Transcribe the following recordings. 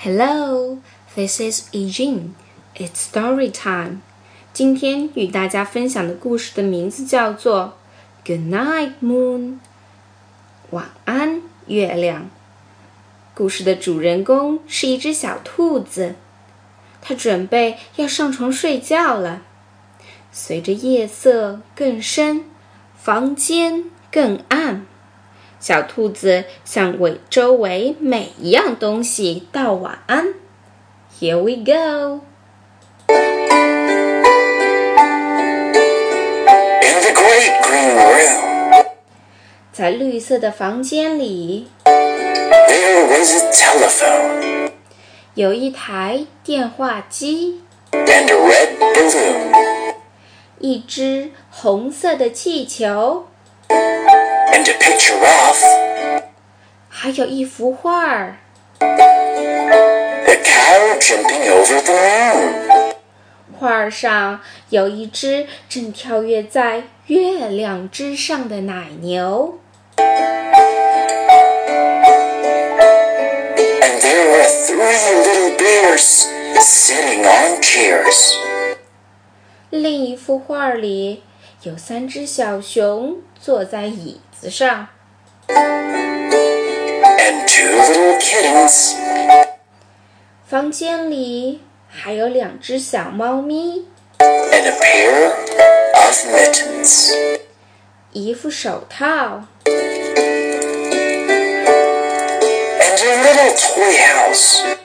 Hello, this is Eugene. It's story time. 今天与大家分享的故事的名字叫做《Good Night Moon》。晚安，月亮。故事的主人公是一只小兔子，它准备要上床睡觉了。随着夜色更深，房间更暗。小兔子向围周围每一样东西道晚安。Here we go. In the great green room, 在绿色的房间里，there was a telephone 有一台电话机，and a red balloon 一只红色的气球，and a picture 还有一幅画儿。the cow jumping over the moon. 画儿上有一只正跳跃在月亮之上的奶牛。And there were three little bears sitting on chairs. 另一幅画里有三只小熊坐在椅子上，And two little kittens 房间里还有两只小猫咪，and a pair of mittens. 一副手套，And a little toy house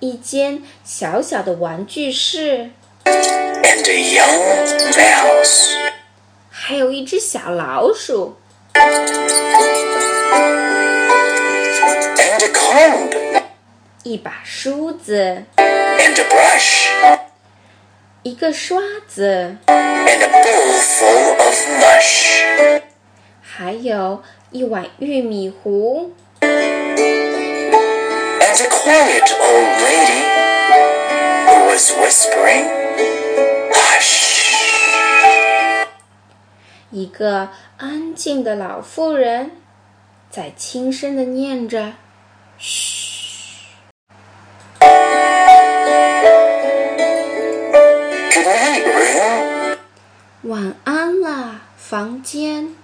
一间小小的玩具室，and a young mouse. 还有一只小老鼠，And a comb 一把梳子， and a brush 一个刷子， and a bowl full of mush. 还有一碗玉米糊。 and a quiet old lady who was whispering, 一个安静的老妇人在轻声的念着：“嘘，晚安啦，房间。”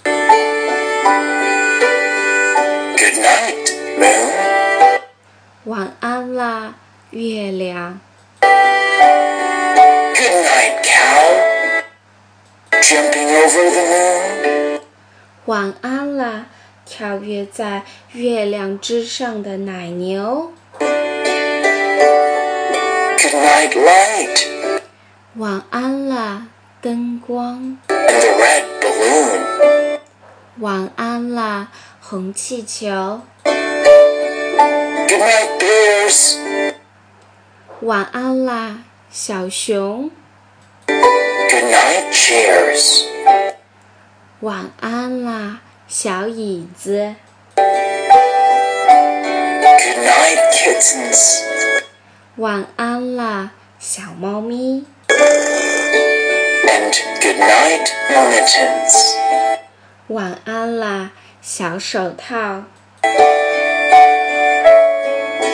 Good night, moon. 晚安啦，月亮。Good night, Jumping over the moon. 晚安啦，跳跃在月亮之上的奶牛。Good night, light. 晚安啦，灯光。And the red balloon. 晚安啦，红气球。Good night, bears. 晚安啦，小熊。Good night, chairs. 晚安啦，小椅子。Good night, kittens. 晚安啦，小猫咪。And good night, mittens. 晚安啦，小手套。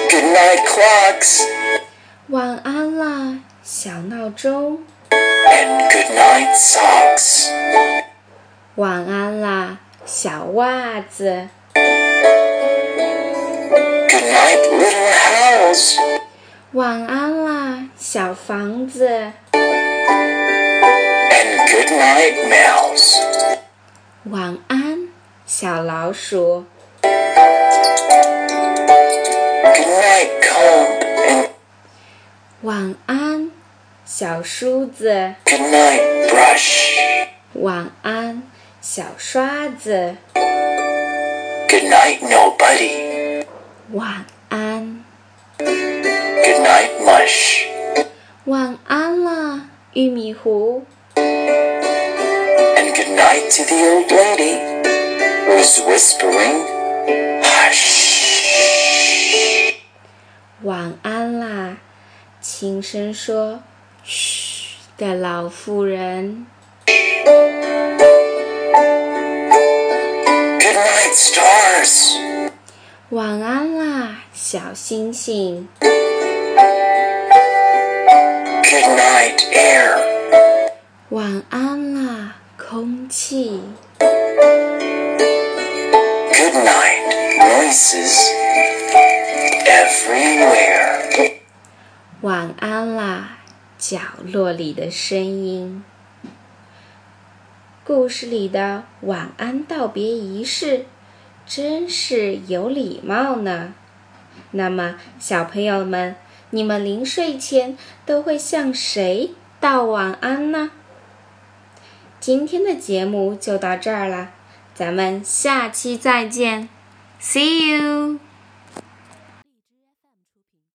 Good night, clocks. 晚安啦，小闹钟。And good night, socks. 晚安啦，小袜子。Good night, little house. 晚安啦，小房子。And good night, mouse. 晚安，小老鼠。Good night, comb. 晚安，小梳子。good night, brush. 晚安，小刷子。Good night, nobody. 晚安，Good night, mush. 晚安啦，玉米糊。And good night to the old lady who's whispering, hush. 晚安啦，轻声说“嘘”的老妇人。Good night, stars. 晚安啦，小星星。Good night, air. 晚安啦，空气。Good night, voices. Everywhere. 晚安啦，角落里的声音。故事里的晚安道别仪式，真是有礼貌呢。那么，小朋友们，你们临睡前都会向谁道晚安呢？今天的节目就到这儿了，咱们下期再见，See you。